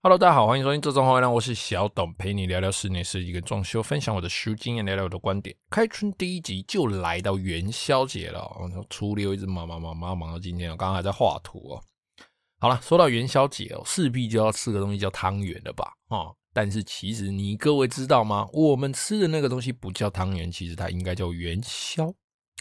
Hello，大家好，欢迎收听《这种话》，我是小董，陪你聊聊室内设计跟装修，分享我的书经验，聊聊我的观点。开春第一集就来到元宵节了，初六一直忙忙忙忙忙到今天，我刚刚还在画图哦。好了，说到元宵节哦，势必就要吃个东西叫汤圆了吧？哦，但是其实你各位知道吗？我们吃的那个东西不叫汤圆，其实它应该叫元宵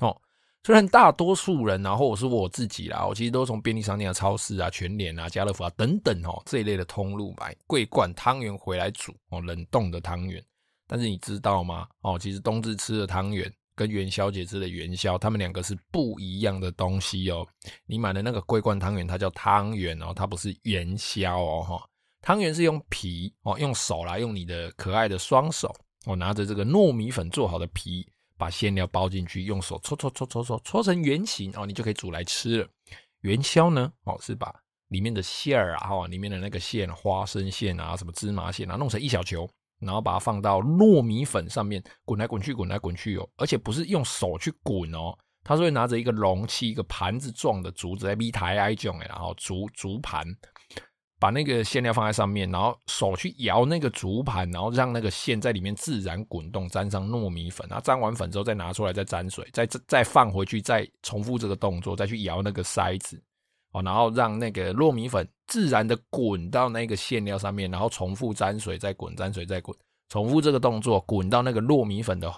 哦。虽然大多数人啊，或者是我自己啦，我其实都从便利商店啊、超市啊、全联啊、家乐福啊等等哦这一类的通路买桂冠汤圆回来煮哦，冷冻的汤圆。但是你知道吗？哦，其实冬至吃的汤圆跟元宵节吃的元宵，它们两个是不一样的东西哦。你买的那个桂冠汤圆，它叫汤圆哦，它不是元宵哦。哈，汤圆是用皮哦，用手来用你的可爱的双手哦，拿着这个糯米粉做好的皮。把馅料包进去，用手搓搓搓搓搓搓成圆形哦，你就可以煮来吃了。元宵呢，哦是把里面的馅儿啊，哈，里面的那个馅，花生馅啊，什么芝麻馅啊，弄成一小球，然后把它放到糯米粉上面滚来滚去，滚来滚去哦，而且不是用手去滚哦，它是会拿着一个容器，一个盘子状的竹子在米台哀种哎，然后竹竹盘。把那个馅料放在上面，然后手去摇那个竹盘，然后让那个馅在里面自然滚动，沾上糯米粉。然后沾完粉之后再拿出来，再沾水，再再放回去，再重复这个动作，再去摇那个筛子哦，然后让那个糯米粉自然的滚到那个馅料上面，然后重复沾水再滚，沾水再滚，重复这个动作，滚到那个糯米粉的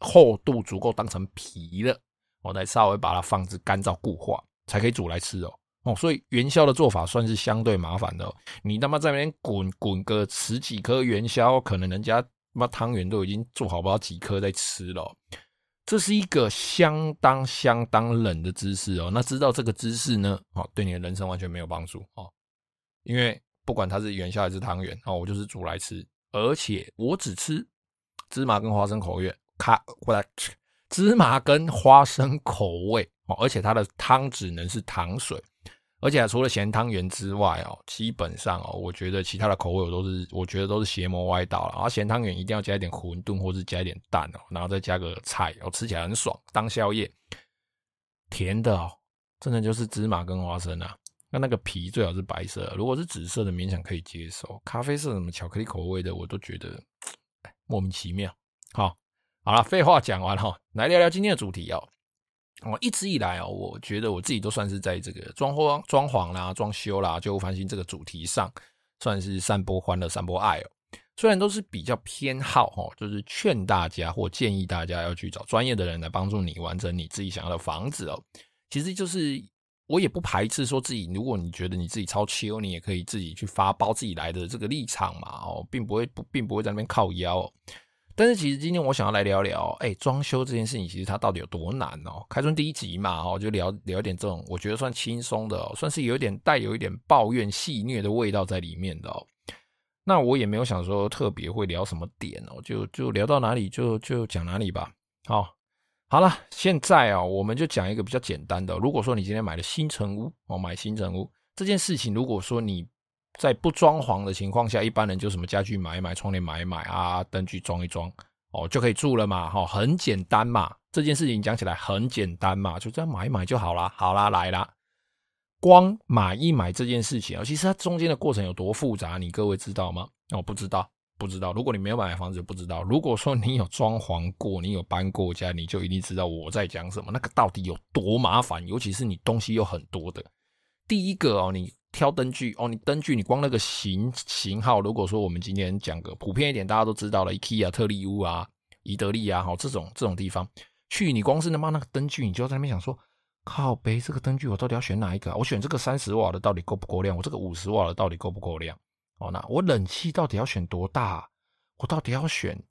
厚度足够当成皮了，我再稍微把它放置干燥固化，才可以煮来吃哦。哦，所以元宵的做法算是相对麻烦的哦。你他妈在那边滚滚个十几颗元宵，可能人家妈汤圆都已经做好不知道几颗在吃了。这是一个相当相当冷的知识哦。那知道这个知识呢，哦，对你的人生完全没有帮助哦。因为不管它是元宵还是汤圆，哦，我就是煮来吃，而且我只吃芝麻跟花生口味，咔过来吃芝麻跟花生口味哦，而且它的汤只能是糖水。而且除了咸汤圆之外哦，基本上哦，我觉得其他的口味我都是，我觉得都是邪魔歪道了。然后咸汤圆一定要加一点馄饨，或是加一点蛋哦，然后再加个菜哦，吃起来很爽，当宵夜。甜的哦，真的就是芝麻跟花生啊。那那个皮最好是白色，如果是紫色的勉强可以接受。咖啡色什么巧克力口味的，我都觉得莫名其妙。好，好了，废话讲完哈，来聊聊今天的主题哦。我一直以来哦，我觉得我自己都算是在这个装潢、装潢啦、装修啦、旧翻新这个主题上，算是散播欢乐、散播爱哦。虽然都是比较偏好哦，就是劝大家或建议大家要去找专业的人来帮助你完成你自己想要的房子哦。其实就是我也不排斥说自己，如果你觉得你自己超秋，你也可以自己去发包自己来的这个立场嘛哦，并不会不并不会在那边靠腰。但是其实今天我想要来聊聊，哎，装修这件事情其实它到底有多难哦？开春第一集嘛，哦，就聊聊点这种我觉得算轻松的，算是有一点带有一点抱怨戏谑的味道在里面的哦。那我也没有想说特别会聊什么点哦，就就聊到哪里就就讲哪里吧。好，好了，现在啊，我们就讲一个比较简单的。如果说你今天买了新城屋哦，买新城屋这件事情，如果说你在不装潢的情况下，一般人就什么家具买一买，窗帘买一买啊，灯具装一装，哦，就可以住了嘛，哈，很简单嘛。这件事情讲起来很简单嘛，就这样买一买就好啦。好啦，来啦，光买一买这件事情啊，其实它中间的过程有多复杂，你各位知道吗？哦，不知道，不知道。如果你没有买房子，不知道。如果说你有装潢过，你有搬过家，你就一定知道我在讲什么。那个到底有多麻烦？尤其是你东西有很多的，第一个哦，你。挑灯具哦，你灯具你光那个型型号，如果说我们今天讲个普遍一点，大家都知道了，IKEA 特力屋啊、宜得利啊，好这种这种地方去，你光是他妈那个灯具，你就在那边想说，靠北这个灯具我到底要选哪一个？我选这个三十瓦的到底够不够亮？我这个五十瓦的到底够不够亮？哦，那我冷气到底要选多大？我到底要选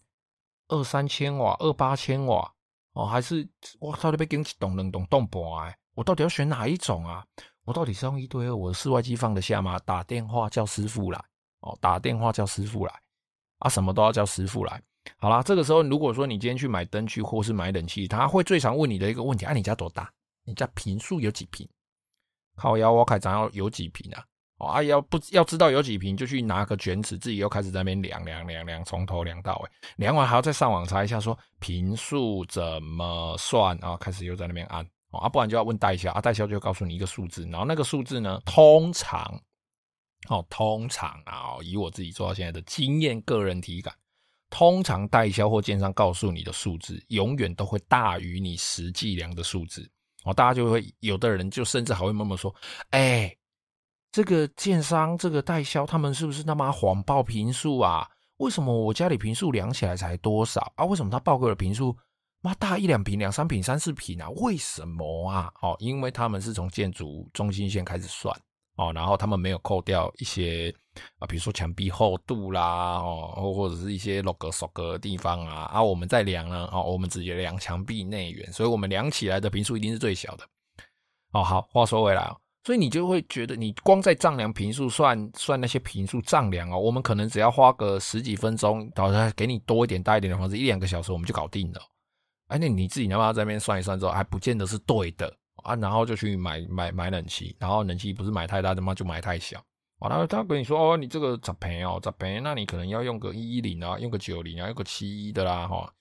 二三千瓦、二八千瓦哦，还是我到底被给你动冷动动波哎？我到底要选哪一种啊？我到底是用一对二，我的室外机放得下吗？打电话叫师傅来哦，打电话叫师傅来啊，什么都要叫师傅来。好啦，这个时候如果说你今天去买灯具或是买冷气，他会最常问你的一个问题：啊，你家多大？你家坪数有几坪？靠腰，我开始要有几坪啊？哦，啊要不要知道有几坪，就去拿个卷尺，自己又开始在那边量量量量，从头量到尾，量完还要再上网查一下，说坪数怎么算啊？开始又在那边按。啊，不然就要问代销啊，代销就告诉你一个数字，然后那个数字呢，通常哦，通常啊，以我自己做到现在的经验，个人体感，通常代销或建商告诉你的数字，永远都会大于你实际量的数字。哦，大家就会有的人就甚至还会默默说：“哎、这个建商这个代销他们是不是他妈谎报坪数啊？为什么我家里坪数量起来才多少啊？为什么他报给我的坪数妈大一两平、两三平、三四平啊？为什么啊？哦，因为他们是从建筑中心线开始算哦，然后他们没有扣掉一些啊，比如说墙壁厚度啦，哦，或者是一些 log 索格的地方啊，啊，我们在量呢，哦，我们直接量墙壁内缘，所以我们量起来的坪数一定是最小的。哦，好，话说回来哦，所以你就会觉得，你光在丈量坪数，算算那些坪数丈量哦，我们可能只要花个十几分钟，到时候给你多一点、大一点的房子，一两个小时我们就搞定了。哎，那你自己要不要在那边算一算之后，还不见得是对的啊？然后就去买买买冷气，然后冷气不是买太大的吗？就买太小。完了，他跟你说哦，你这个咋赔哦，咋赔，那你可能要用个一一零啊，用个九零啊，用个七一的啦，哈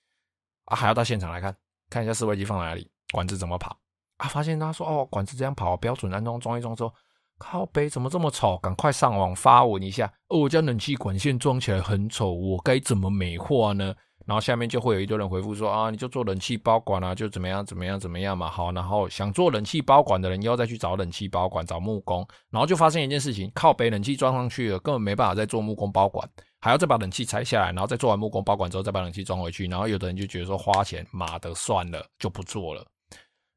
啊，还要到现场来看看一下室外机放哪里，管子怎么跑啊？发现他说哦，管子这样跑，标准安装装一装之后，靠背怎么这么丑？赶快上网发文一下，哦，我家冷气管线装起来很丑，我该怎么美化呢？然后下面就会有一堆人回复说啊，你就做冷气包管啊，就怎么样怎么样怎么样嘛。好，然后想做冷气包管的人，又再去找冷气包管，找木工，然后就发生一件事情，靠北冷气装上去了，根本没办法再做木工包管，还要再把冷气拆下来，然后再做完木工包管之后，再把冷气装回去。然后有的人就觉得说花钱，妈的算了，就不做了。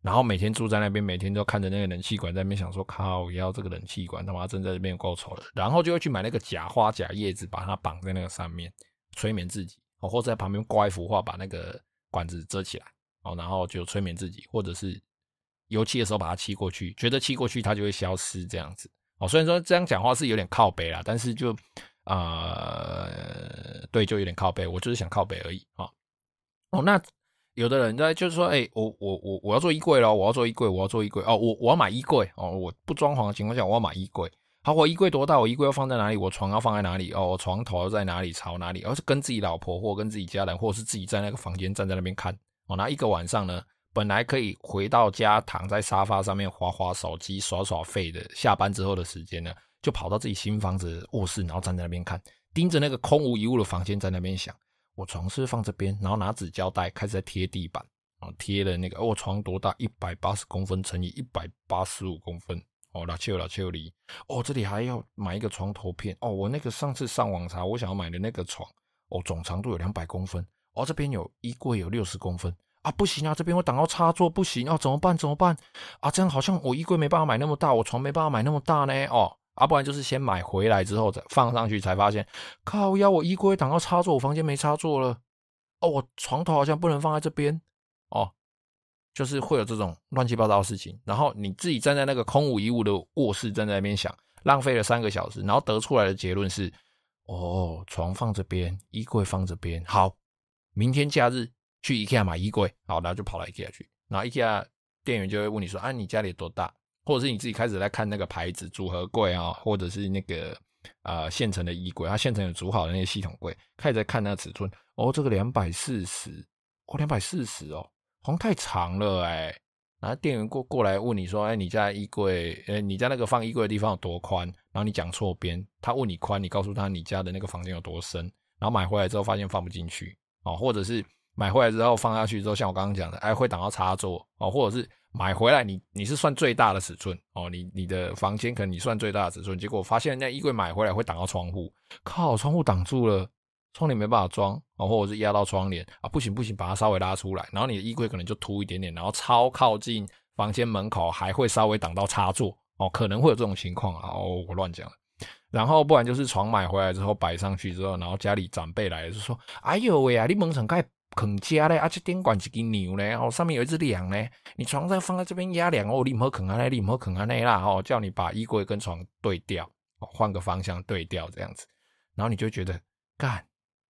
然后每天住在那边，每天都看着那个冷气管在那边想说，靠，要这个冷气管他妈真在这边够丑了。然后就会去买那个假花假叶子，把它绑在那个上面，催眠自己。哦，或者在旁边挂一幅画，把那个管子遮起来，哦，然后就催眠自己，或者是油漆的时候把它漆过去，觉得漆过去它就会消失这样子。哦，虽然说这样讲话是有点靠北啦，但是就呃，对，就有点靠北。我就是想靠北而已啊。哦，那有的人在就是说，哎，我我我我要做衣柜咯，我要做衣柜，我要做衣柜哦，我我要买衣柜哦，我不装潢的情况下，我要买衣柜。好，我衣柜多大？我衣柜要放在哪里？我床要放在哪里？哦，我床头在哪里？朝哪里？而、是跟自己老婆，或跟自己家人，或是自己在那个房间站在那边看。哦，那一个晚上呢，本来可以回到家躺在沙发上面滑滑手机、耍耍废的，下班之后的时间呢，就跑到自己新房子卧室，然后站在那边看，盯着那个空无一物的房间，在那边想：我床是放这边？然后拿纸胶带开始在贴地板，啊，贴了那个、哦、床多大？一百八十公分乘以一百八十五公分。哦，老邱老邱里，哦，这里还要买一个床头片。哦，我那个上次上网查，我想要买的那个床，哦，总长度有两百公分。哦，这边有衣柜有六十公分。啊，不行啊，这边我挡到插座不行啊，怎么办？怎么办？啊，这样好像我衣柜没办法买那么大，我床没办法买那么大呢。哦，啊，不然就是先买回来之后再放上去，才发现靠腰，我衣柜挡到插座，我房间没插座了。哦，我床头好像不能放在这边。哦。就是会有这种乱七八糟的事情，然后你自己站在那个空无一物的卧室，站在那边想，浪费了三个小时，然后得出来的结论是：哦，床放这边，衣柜放这边，好，明天假日去 IKEA 买衣柜，好，然后就跑到 IKEA 去，然后 IKEA 店员就会问你说：啊，你家里多大？或者是你自己开始在看那个牌子组合柜啊，或者是那个呃现成的衣柜，它现成有组好的那些系统柜，开始在看那个尺寸，哦，这个两百四十，哦，两百四十哦。床太长了哎、然后店员过过来问你说：“哎，你家衣柜，哎，你家那个放衣柜的地方有多宽？”然后你讲错边，他问你宽，你告诉他你家的那个房间有多深。然后买回来之后发现放不进去哦，或者是买回来之后放下去之后，像我刚刚讲的，哎，会挡到插座哦，或者是买回来你你是算最大的尺寸哦，你你的房间可能你算最大的尺寸，结果发现那衣柜买回来会挡到窗户，靠，窗户挡住了。窗帘没办法装啊，或者是压到窗帘啊，不行不行，把它稍微拉出来，然后你的衣柜可能就凸一点点，然后超靠近房间门口，还会稍微挡到插座哦，可能会有这种情况啊，哦，我乱讲了。然后不然就是床买回来之后摆上去之后，然后家里长辈来就说：“哎呦喂啊，你门上盖啃家嘞，而且电管一根牛嘞，哦，上面有一只梁嘞，你床再放在这边压梁哦，你唔好啃啊嘞，你唔好啃啊嘞啦，哦，叫你把衣柜跟床对调，哦，换个方向对调这样子，然后你就觉得干。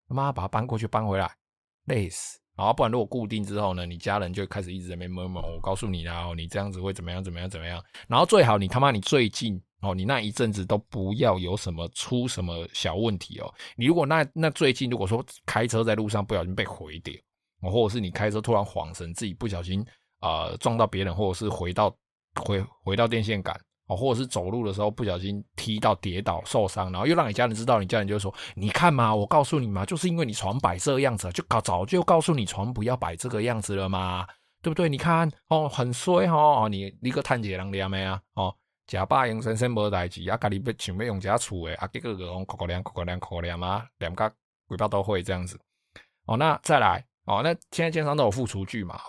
他妈把它搬过去搬回来，累死！然后不然如果固定之后呢，你家人就开始一直在那边摸摸。我告诉你啦，哦，你这样子会怎么样？怎么样？怎么样？然后最好你他妈你最近哦，你那一阵子都不要有什么出什么小问题哦。你如果那那最近如果说开车在路上不小心被毁掉，哦，或者是你开车突然晃神，自己不小心啊、撞到别人，或者是回到回回到电线杆哦，或者是走路的时候不小心踢到跌倒受伤，然后又让你家人知道，你家人就会说：“你看嘛，我告诉你嘛，就是因为你床摆这个样子，就搞早就告诉你床不要摆这个样子了嘛，对不对？你看哦，很衰哦，你你个探姐人念没啊？哦，假爸用生生无代志啊，家里被想要用家厝的，啊，结果个讲口口凉口口凉口口凉啊，两个鬼包都会这样子。哦，那再来哦，那现在经常都有附厨具嘛，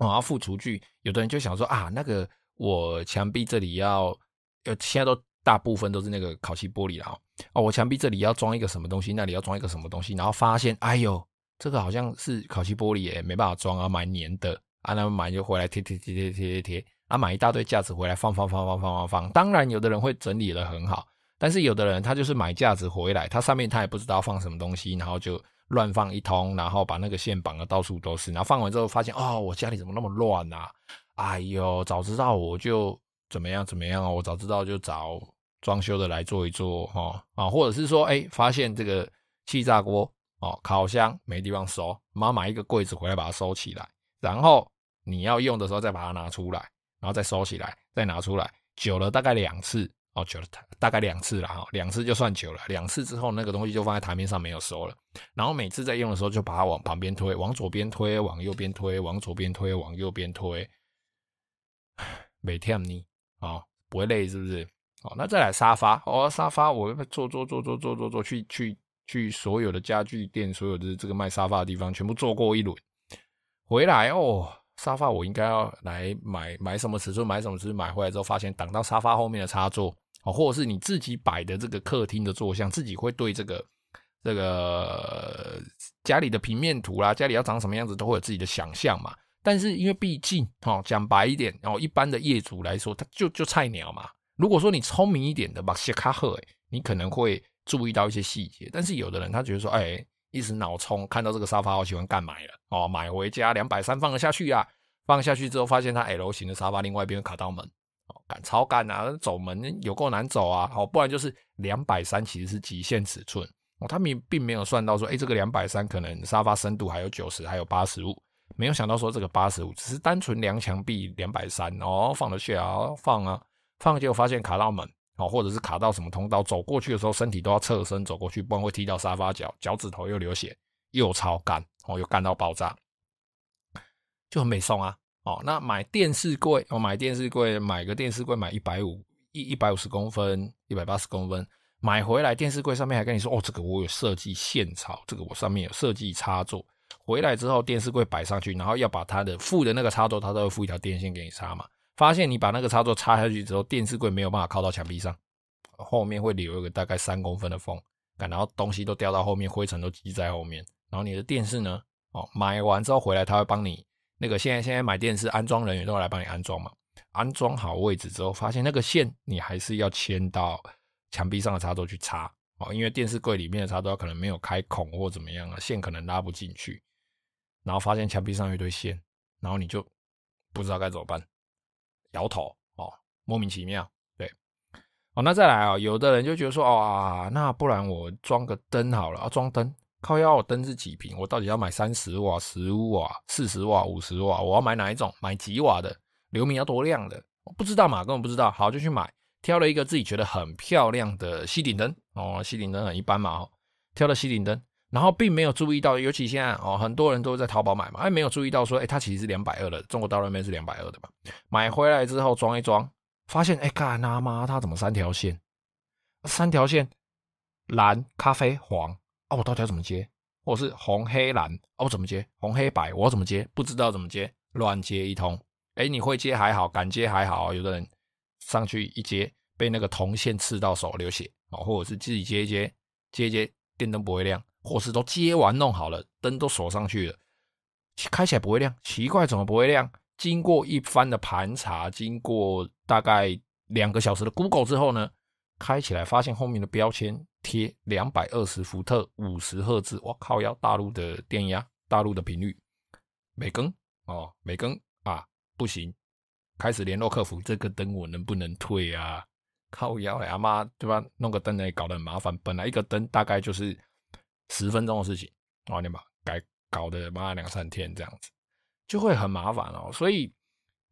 哦，要附厨具，有的人就想说啊，那个。我墙壁这里要，呃，现在都大部分都是那个烤漆玻璃了哦。我墙壁这里要装一个什么东西，那里要装一个什么东西，然后发现，哎呦，这个好像是烤漆玻璃也，没办法装啊，蛮粘的啊，那买就回来贴贴贴贴贴贴贴，啊，买一大堆架子回来放放放放放放放。当然，有的人会整理得很好，但是有的人他就是买架子回来，他上面他也不知道放什么东西，然后就乱放一通，然后把那个线绑的到处都是，然后放完之后发现，哦，我家里怎么那么乱啊？哎呦，早知道我就怎么样怎么样哦！我早知道就找装修的来做一做哈啊，或者是说，哎，发现这个气炸锅哦，烤箱没地方收，妈买一个柜子回来把它收起来，然后你要用的时候再把它拿出来，然后再收起来，再拿出来，久了大概两次哦，久了大概两次了哈，两次就算久了，两次之后那个东西就放在台面上没有收了，然后每次在用的时候就把它往旁边推，往左边推，往右边推，往左边推，往右边推。每天你啊，不会累是不是？哦，那再来沙发哦，沙发我坐坐坐坐坐坐坐去去去所有的家具店，所有的这个卖沙发的地方全部坐过一轮，回来哦，沙发我应该要来买买什么尺寸，买什么尺寸，买回来之后发现挡到沙发后面的插座哦，或者是你自己摆的这个客厅的坐向，自己会对这个这个家里的平面图啦，家里要长什么样子，都会有自己的想象嘛。但是因为毕竟，哦，讲白一点，哦，一般的业主来说，他就就菜鸟嘛。如果说你聪明一点的，把些卡赫，你可能会注意到一些细节。但是有的人他觉得说，哎，一时脑冲，看到这个沙发好喜欢，干买了，哦，买回家两百三放得下去啊，放下去之后发现它 L 型的沙发另外一边卡到门，哦，干超干啊，走门有够难走啊，好，不然就是两百三其实是极限尺寸，哦，他们并没有算到说，哎，这个两百三可能沙发深度还有九十，还有八十五。没有想到说这个八十五只是单纯量墙壁两百三哦，放得下啊，放啊放，结果发现卡到门哦，或者是卡到什么通道，走过去的时候身体都要侧身走过去，不然会踢到沙发脚，脚趾头又流血，又超干哦，又干到爆炸，就很没送啊哦。那买电视柜哦，买电视柜买个电视柜买一百五一一百五十公分，一百八十公分，买回来电视柜上面还跟你说哦，这个我有设计线槽，这个我上面有设计插座。回来之后，电视柜摆上去，然后要把它的附的那个插座，它都会附一条电线给你插嘛。发现你把那个插座插下去之后，电视柜没有办法靠到墙壁上，后面会留一个大概三公分的缝，然后东西都掉到后面，灰尘都积在后面。然后你的电视呢，哦，买完之后回来，他会帮你那个现在现在买电视安装人员都会来帮你安装嘛。安装好位置之后，发现那个线你还是要牵到墙壁上的插座去插哦，因为电视柜里面的插座可能没有开孔或怎么样啊，线可能拉不进去。然后发现墙壁上一堆线，然后你就不知道该怎么办，摇头哦，莫名其妙，对，哦，那再来啊、哦，有的人就觉得说，哦，那不然我装个灯好了啊，装灯，靠要，我灯是几坪？我到底要买三十瓦、十五瓦、四十瓦、五十瓦？我要买哪一种？买几瓦的？流明要多亮的？不知道嘛，根本不知道。好，就去买，挑了一个自己觉得很漂亮的吸顶灯哦，吸顶灯很一般嘛，哦，挑了吸顶灯。然后并没有注意到，尤其现在哦，很多人都在淘宝买嘛，哎，没有注意到说，哎，它其实是两百二的，中国大陆那边是两百二的嘛。买回来之后装一装，发现，哎，干他妈，它怎么三条线？三条线，蓝、咖啡、黄啊，我到底要怎么接？或者是红、黑、蓝哦，我怎么接？红、黑、白，我怎么接？不知道怎么接，乱接一通。哎，你会接还好，敢接还好，有的人上去一接，被那个铜线刺到手流血哦，或者是自己接一接，接一接，电灯不会亮。或是都接完弄好了，灯都锁上去了，开起来不会亮，奇怪，怎么不会亮？经过一番的盘查，经过大概两个小时的 Google 之后呢，开起来发现后面的标签贴两百二十伏特五十赫兹，我靠，要大陆的电压，大陆的频率，没更哦，没更啊，不行，开始联络客服，这个灯我能不能退啊？靠腰呀妈，对吧？弄个灯呢搞得很麻烦，本来一个灯大概就是。十分钟的事情，哦，你把改搞得妈两三天这样子，就会很麻烦哦。所以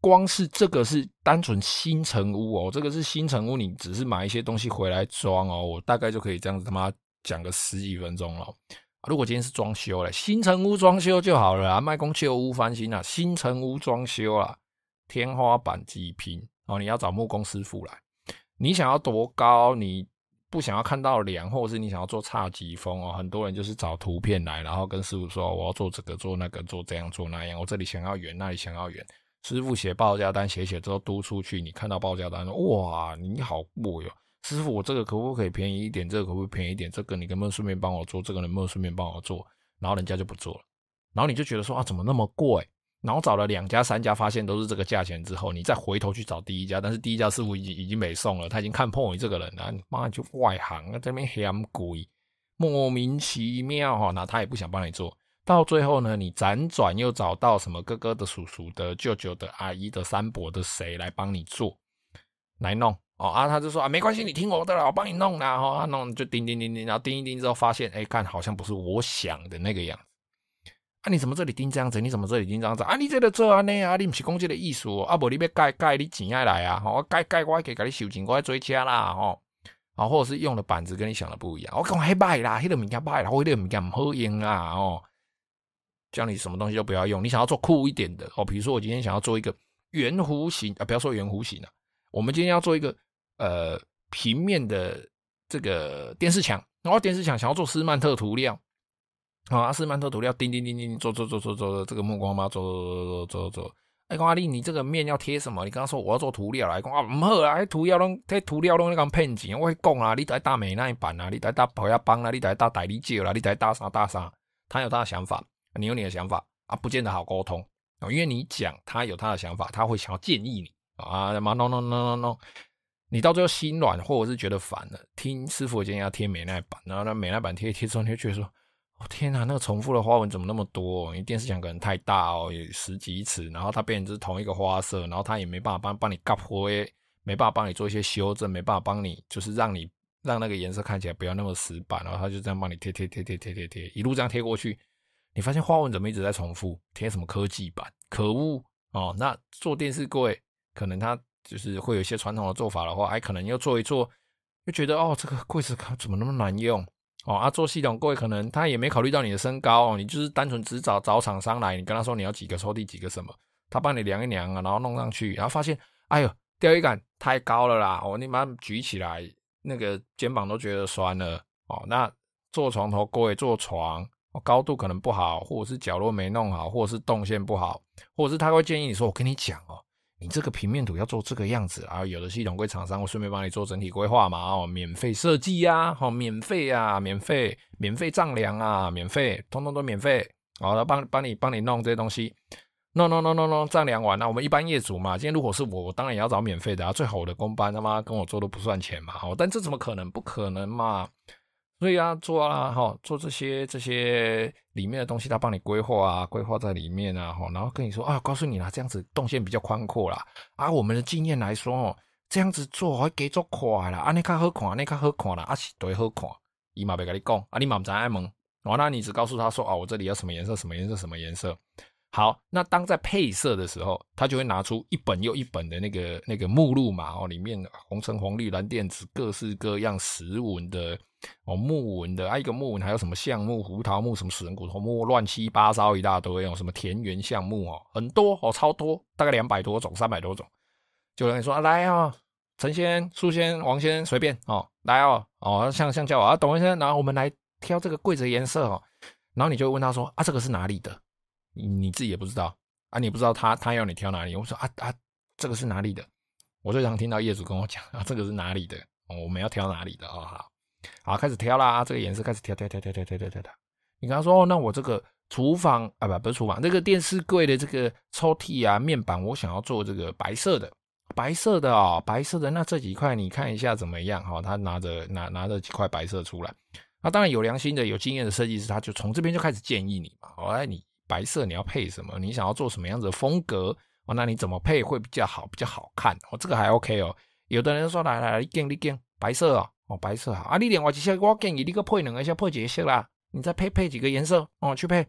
光是这个是单纯新成屋哦，这个是新成屋，你只是买一些东西回来装哦，我大概就可以这样子他妈讲个十几分钟了。如果今天是装修了，新成屋装修就好了啊，卖公旧屋翻新啊，新成屋装修啊，天花板几平哦，你要找木工师傅来，你想要多高？你不想要看到梁，或者是你想要做侘寂风哦？很多人就是找图片来，然后跟师傅说我要做这个做那个做这样做那样，我这里想要圆，那里想要圆，师傅写报价单写写之后嘟出去，你看到报价单哇，你好贵哟。师傅，我这个可不可以便宜一点？这个可不可以便宜一点？这个你能不能顺便帮我做？这个能不能顺便帮我做？然后人家就不做了，然后你就觉得说啊，怎么那么贵？然后找了两家、三家，发现都是这个价钱之后，你再回头去找第一家，但是第一家师傅已经已经没送了，他已经看破你这个人了。你妈就外行，啊，这边嫌贵，莫名其妙哈。那他也不想帮你做，到最后呢，你辗转又找到什么哥哥的、叔叔的、舅舅的、阿姨的、三伯的谁来帮你做，来弄。哦啊，他就说啊，没关系，你听我的啦，我帮你弄啦。哈、哦，他弄就叮叮叮叮，然后叮一叮之后，发现哎，看好像不是我想的那个样子。啊，你怎么这里叮这样子？你怎么这里叮这样子？啊，你这个做安尼啊，你不是讲这个意思哦？啊，不，你要改改，你钱爱来啊？我改改，我可以给你收钱，我来追加啦。哦，啊，或者是用的板子跟你想的不一样。我讲还歹啦，那个物件歹啦，我那个物件不好用啊。哦，叫你什么东西都不要用，你想要做酷一点的哦，比如说我今天想要做一个圆弧形啊，不要说圆弧形了，我们今天要做一个。呃，平面的这个电视墙，然后电视墙想要做斯曼特涂料，啊，斯曼特涂料，叮叮叮叮，做做做做做，这个木工嘛，做做做做做。哎，讲阿丽，你这个面要贴什么？你刚刚说我要做涂料来，讲啊，唔好啊，涂料拢贴涂料拢那个骗钱。我会讲啊，你在大美那一版啊，你在大宝雅帮啊，你在大代理借啦，你在大啥大啥，他有他的想法，你有你的想法啊，不见得好沟通啊，因为你讲他有他的想法，他会想要建议你啊，什么 no no no no no。你到最后心软，或者是觉得烦了，听师傅建议要贴美耐板，然后那美耐板贴贴之后，你就觉得说，哦天哪，那个重复的花纹怎么那么多？因为电视墙可能太大哦，有十几尺，然后它变成是同一个花色，然后它也没办法帮帮你盖灰，没办法帮你做一些修正，没办法帮你就是让你让那个颜色看起来不要那么死板，然后他就这样帮你贴贴贴贴贴贴贴，一路这样贴过去，你发现花纹怎么一直在重复？贴什么科技板？可恶哦！那做电视柜可能它。就是会有一些传统的做法的话，哎，可能要做一做，就觉得哦，这个柜子怎么那么难用哦？啊，做系统柜可能他也没考虑到你的身高哦，你就是单纯只找找厂商来，你跟他说你要几个抽屉几个什么，他帮你量一量啊，然后弄上去，然后发现，哎呦，吊衣杆太高了啦，哦，你把它举起来，那个肩膀都觉得酸了哦。那做床头柜做床，高度可能不好，或者是角落没弄好，或者是动线不好，或者是他会建议你说，我跟你讲哦。你这个平面图要做这个样子啊，有的系统柜厂商会顺便帮你做整体规划嘛，哦，免费设计呀，好，免费啊，免费，免费丈量啊，免费，通通都免费，好，他帮帮你帮你弄这些东西，no no no no no，丈量完了，我们一般业主嘛，今天如果是我，我当然也要找免费的啊，最好我的工班他妈跟我做都不算钱嘛，好，但这怎么可能？不可能嘛。所以啊，做啊，哈，做这些这些里面的东西，他帮你规划啊，规划在里面啊，哈，然后跟你说啊，告诉你啦，这样子动线比较宽阔啦。啊，我们的经验来说哦，这样子做会给做快啦，啊，你看好看，你看好看啦，啊是对好看，伊嘛别跟你讲，啊，你嘛不知爱问，哦，那你只告诉他说，哦，我这里要什么颜色，什么颜色，什么颜色。好，那当在配色的时候，他就会拿出一本又一本的那个那个目录嘛，哦，里面红橙黄绿蓝靛紫各式各样石纹的哦木纹的，啊一个木纹还有什么橡木、胡桃木、什么死人骨头木，乱七八糟一大堆哦，什么田园橡木哦，很多哦，超多，大概两百多种、三百多种。就有人说啊，来啊，陈先、苏先、王先随便哦，来哦哦，像像叫我啊，董先生，然后我们来挑这个柜子颜色哦，然后你就问他说啊，这个是哪里的？你你自己也不知道啊，你不知道他他要你挑哪里？我说啊啊，这个是哪里的？我最常听到业主跟我讲啊，这个是哪里的？哦，我们要挑哪里的？哦，好，好，开始挑啦，这个颜色开始挑挑挑挑挑挑挑挑。你跟他说哦，那我这个厨房啊，不不是厨房，这个电视柜的这个抽屉啊，面板我想要做这个白色的，白色的哦，白色的。那这几块你看一下怎么样？哈，他拿着拿拿着几块白色出来。那当然有良心的、有经验的设计师，他就从这边就开始建议你嘛。哦，来你。白色你要配什么？你想要做什么样子的风格哦？那你怎么配会比较好，比较好看哦？这个还 OK 哦。有的人说来来来，你拣你拣白色哦，哦白色好啊。你另外几色我建议你个配两个先配几个色啦，你再配配几个颜色哦去配。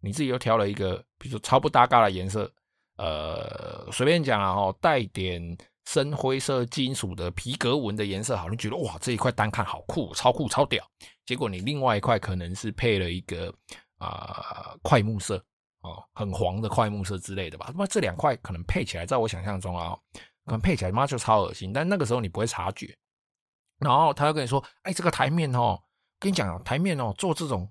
你自己又挑了一个，比如说超不搭嘎的颜色呃，随便讲啊，哈，带点深灰色金属的皮革纹的颜色，好，你觉得哇，这一块单看好酷，超酷，超屌。结果你另外一块可能是配了一个啊、呃、桧木色哦，很黄的桧木色之类的吧。那这两块可能配起来，在我想象中啊，可能配起来妈就超恶心。但那个时候你不会察觉。然后他又跟你说：“哎，这个台面哦，跟你讲，台面哦，做这种。”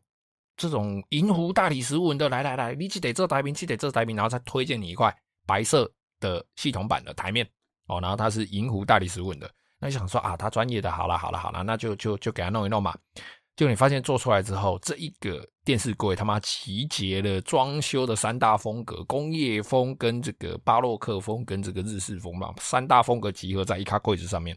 这种银湖大理石纹的，来来来，你记得这台面，记得这台面，然后再推荐你一块白色的系统版的台面哦，然后它是银湖大理石纹的，那你想说啊，他专业的，好了好了好了，那就就就给他弄一弄嘛。就你发现做出来之后，这一个电视柜他妈集结了装修的三大风格：工业风跟这个巴洛克风跟这个日式风嘛，三大风格集合在一卡柜子上面，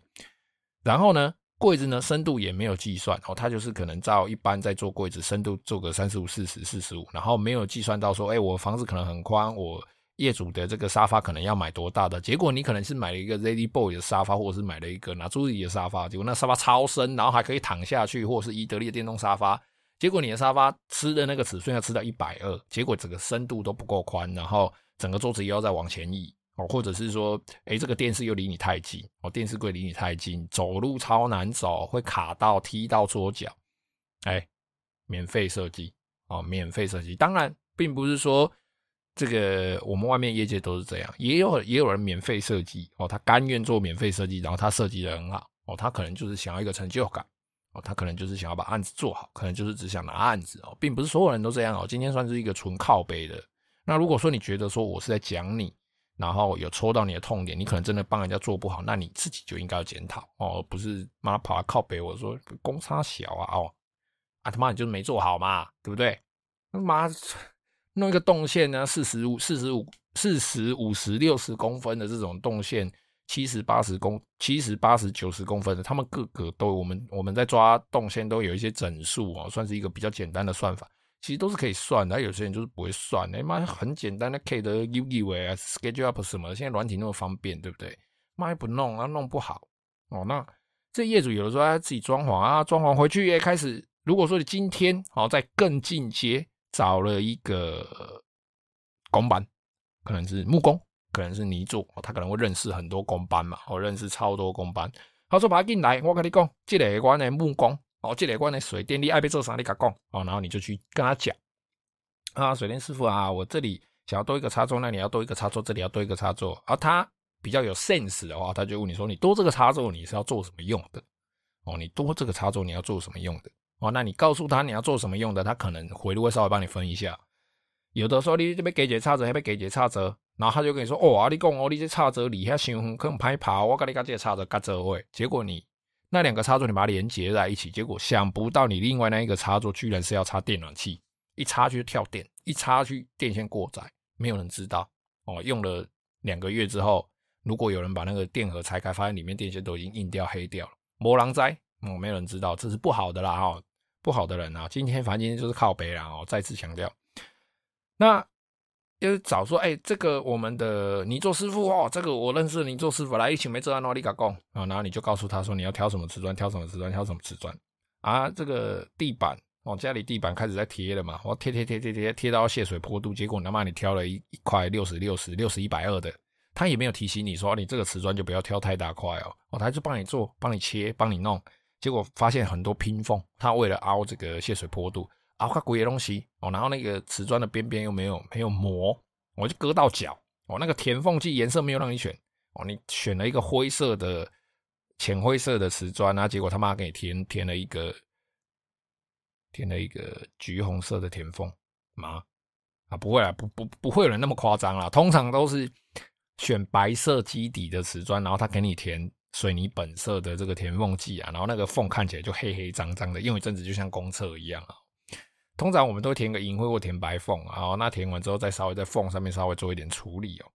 然后呢？柜子呢，深度也没有计算哦，它就是可能照一般在做柜子，深度做个三十五、四十、四十五，然后没有计算到说，哎，我房子可能很宽，我业主的这个沙发可能要买多大的，结果你可能是买了一个 Ladyboy 的沙发，或者是买了一个拿朱里的沙发，结果那沙发超深，然后还可以躺下去，或者是伊德利的电动沙发，结果你的沙发吃的那个尺寸要吃到一百二，结果整个深度都不够宽，然后整个桌子又要再往前移。哦，或者是说，哎，这个电视又离你太近，哦，电视柜离你太近，走路超难走，会卡到、踢到桌脚，哎，免费设计，哦，免费设计。当然，并不是说这个我们外面业界都是这样，也有也有人免费设计，哦，他甘愿做免费设计，然后他设计的很好，哦，他可能就是想要一个成就感，哦，他可能就是想要把案子做好，可能就是只想拿案子，哦，并不是所有人都这样，哦，今天算是一个纯靠背的。那如果说你觉得说我是在讲你。然后有戳到你的痛点，你可能真的帮人家做不好，那你自己就应该要检讨哦，不是妈跑来靠北我说公差小啊哦，啊他妈你就是没做好嘛，对不对？他妈弄一个动线呢，四十五、四十五、四十五十、六十公分的这种动线，七十八十公、七十八十九十公分的，他们个个都我们我们在抓动线都有一些整数哦，算是一个比较简单的算法。其实都是可以算的，有些人就是不会算。哎妈，很简单的 K 的 U E V 啊，SketchUp 什么，现在软体那么方便，对不对？妈也不弄，啊，弄不好哦。那这业主有的时候他自己装潢啊，装潢回去也开始。如果说你今天哦，在更进阶，找了一个工班，可能是木工，可能是泥作，他可能会认识很多工班嘛，我认识超多工班。他说把他进来，我跟你讲，这里关的木工。哦，这里关的水电，你爱被做啥你敢讲哦，然后你就去跟他讲啊，水电师傅啊，我这里想要多一个插座，那你要多一个插座，这里要多一个插座。而、啊、他比较有 sense 的话，他就问你说，你多这个插座你是要做什么用的？哦，你多这个插座你要做什么用的？哦，那你告诉他你要做什么用的，他可能回路会稍微帮你分一下。有的时候你这边给节插座，那边给节插座，然后他就跟你说，哦啊，你讲哦，你这插座离遐伤远，可能歹跑，我跟你讲这个插座嘎这位，结果你。那两个插座你把它连接在一起，结果想不到你另外那一个插座居然是要插电暖气，一插去跳电，一插去电线过载，没有人知道哦。用了两个月之后，如果有人把那个电盒拆开，发现里面电线都已经硬掉黑掉了，魔狼灾，哦，没有人知道，这是不好的啦哈，不好的人啊。今天反正今天就是靠北啦哦，再次强调，那。就是找说，哎、这个我们的泥做师傅哦，这个我认识的泥作师傅来一起没做安哪里搞工啊，然后你就告诉他说你要挑什么瓷砖，挑什么瓷砖，挑什么瓷砖啊。这个地板哦，家里地板开始在贴了嘛，我贴贴贴贴贴贴到泄水坡度，结果他妈你挑了一一块六十六十六十一百二的，他也没有提醒你说你这个瓷砖就不要挑太大块哦，哦，他就帮你做，帮你切，帮你弄，结果发现很多拼缝，他为了凹这个泄水坡度。啊，块贵的东西哦，然后那个瓷砖的边边又没有没有磨，我就割到脚哦。那个填缝剂颜色没有让你选哦，你选了一个灰色的浅灰色的瓷砖啊，结果他妈给你填填了一个填了一个橘红色的填缝吗？啊，不会啊，不不不会有人那么夸张啦，通常都是选白色基底的瓷砖，然后他给你填水泥本色的这个填缝剂啊，然后那个缝看起来就黑黑脏脏的，用一阵子就像公厕一样啊。通常我们都填个银灰或填白缝，然后那填完之后再稍微在缝上面稍微做一点处理哦。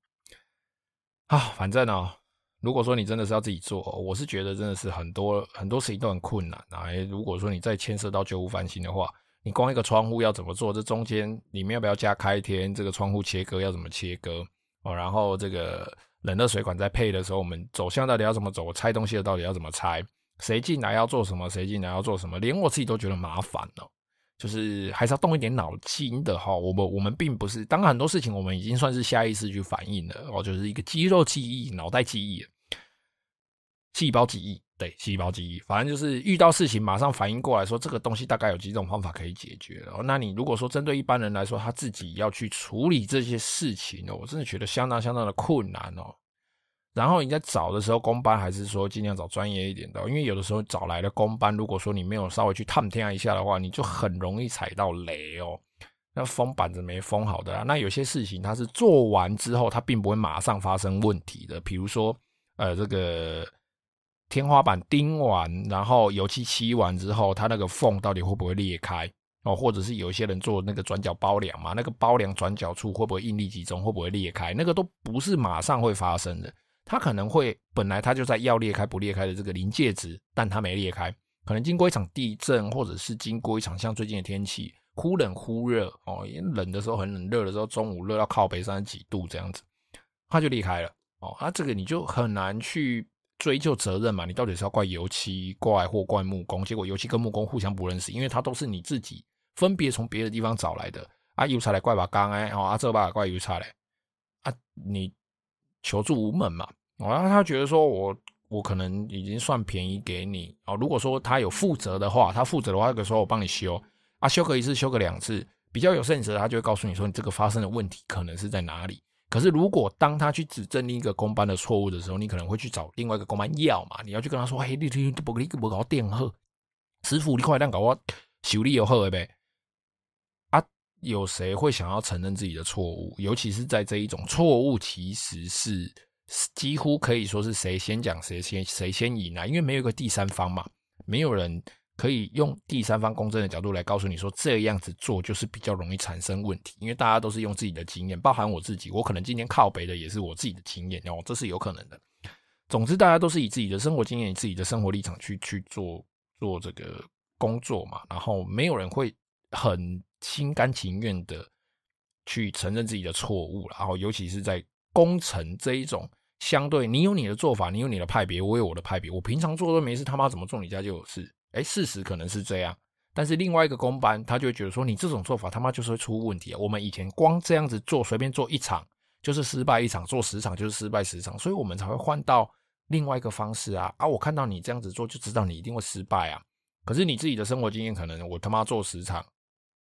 啊，反正哦，如果说你真的是要自己做，我是觉得真的是很多很多事情都很困难啊。如果说你再牵涉到旧屋翻新的话，你光一个窗户要怎么做？这中间里面要不要加开天？这个窗户切割要怎么切割？哦，然后这个冷热水管在配的时候，我们走向到底要怎么走？拆东西的到底要怎么拆？谁进来要做什么？谁进来要做什么？连我自己都觉得麻烦哦。就是还是要动一点脑筋的哈。我们我们并不是，当然很多事情我们已经算是下意识去反应了哦，就是一个肌肉记忆、脑袋记忆、细胞记忆。对，细胞记忆，反正就是遇到事情马上反应过来说，这个东西大概有几种方法可以解决哦。那你如果说针对一般人来说，他自己要去处理这些事情哦，我真的觉得相当相当的困难哦。然后你在找的时候，公班还是说尽量找专业一点的，因为有的时候找来的公班，如果说你没有稍微去探听一下的话，你就很容易踩到雷哦。那封板子没封好的，那有些事情它是做完之后，它并不会马上发生问题的，比如说呃这个。天花板钉完，然后油漆漆完之后，它那个缝到底会不会裂开哦？或者是有一些人做那个转角包梁嘛，那个包梁转角处会不会应力集中，会不会裂开？那个都不是马上会发生的，它可能会本来它就在要裂开不裂开的这个临界值，但它没裂开，可能经过一场地震，或者是经过一场像最近的天气忽冷忽热哦，冷的时候很冷，热的时候中午热到靠北三十几度这样子，它就裂开了哦。那这个你就很难去。追究责任嘛？你到底是要怪油漆怪或怪木工？结果油漆跟木工互相不认识，因为它都是你自己分别从别的地方找来的啊。油漆来怪把钢哎，哦啊这把怪油漆来啊，你求助无门嘛？然后他觉得说我我可能已经算便宜给你哦。如果说他有负责的话，他负责的话，可以说我帮你修啊，修个一次，修个两次，比较有 sense 的，他就会告诉你说你这个发生的问题可能是在哪里。可是，如果当他去指正另一个工班的错误的时候，你可能会去找另外一个工班要嘛？你要去跟他说：“嘿，你你不你不搞电荷，师傅，你快点搞我修理有好呗。”啊，有谁会想要承认自己的错误？尤其是在这一种错误，其实是几乎可以说是谁先讲谁先谁先赢啊，因为没有一个第三方嘛，没有人。可以用第三方公正的角度来告诉你说，这样子做就是比较容易产生问题，因为大家都是用自己的经验，包含我自己，我可能今天靠北的也是我自己的经验哦，这是有可能的。总之，大家都是以自己的生活经验、自己的生活立场去去做做这个工作嘛，然后没有人会很心甘情愿的去承认自己的错误，然后尤其是在工程这一种相对，你有你的做法，你有你的派别，我有我的派别，我平常做都没事，他妈怎么做你家就有事。哎，事实可能是这样，但是另外一个公班他就会觉得说，你这种做法他妈就是会出问题啊！我们以前光这样子做，随便做一场就是失败一场，做十场就是失败十场，所以我们才会换到另外一个方式啊！啊，我看到你这样子做，就知道你一定会失败啊！可是你自己的生活经验，可能我他妈做十场，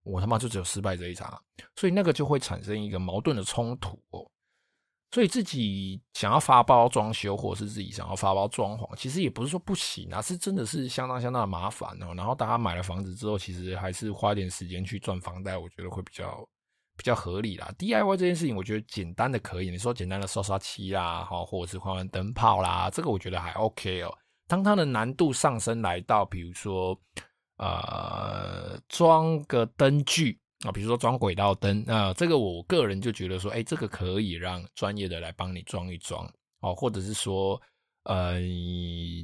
我他妈就只有失败这一场，所以那个就会产生一个矛盾的冲突哦。所以自己想要发包装修，或者是自己想要发包装潢，其实也不是说不行啊，是真的是相当相当的麻烦哦。然后大家买了房子之后，其实还是花点时间去赚房贷，我觉得会比较比较合理啦。DIY 这件事情，我觉得简单的可以，你说简单的刷刷漆啦，哈，或者是换换灯泡啦，这个我觉得还 OK 哦。当它的难度上升来到，比如说呃，装个灯具。啊，比如说装轨道灯，那这个我个人就觉得说，哎，这个可以让专业的来帮你装一装，哦，或者是说，呃，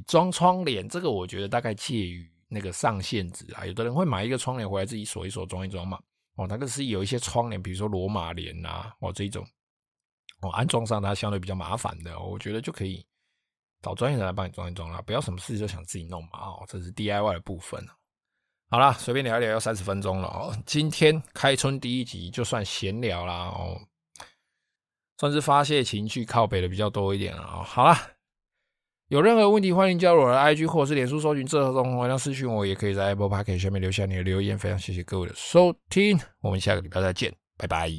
装窗帘，这个我觉得大概介于那个上限值啊。有的人会买一个窗帘回来自己锁一锁，装一装嘛，哦，那个是有一些窗帘，比如说罗马帘呐，哦，这种，哦，安装上它相对比较麻烦的，我觉得就可以找专业的来帮你装一装啦，不要什么事就想自己弄嘛，哦，这是 DIY 的部分。好啦，随便聊一聊，要三十分钟了哦。今天开春第一集，就算闲聊啦哦，算是发泄情绪，靠北的比较多一点了哦。好啦，有任何问题，欢迎加入我的 IG 或是脸书搜寻“这种好像私讯我，也可以在 Apple Podcast 下面留下你的留言。非常谢谢各位的收听，我们下个礼拜再见，拜拜。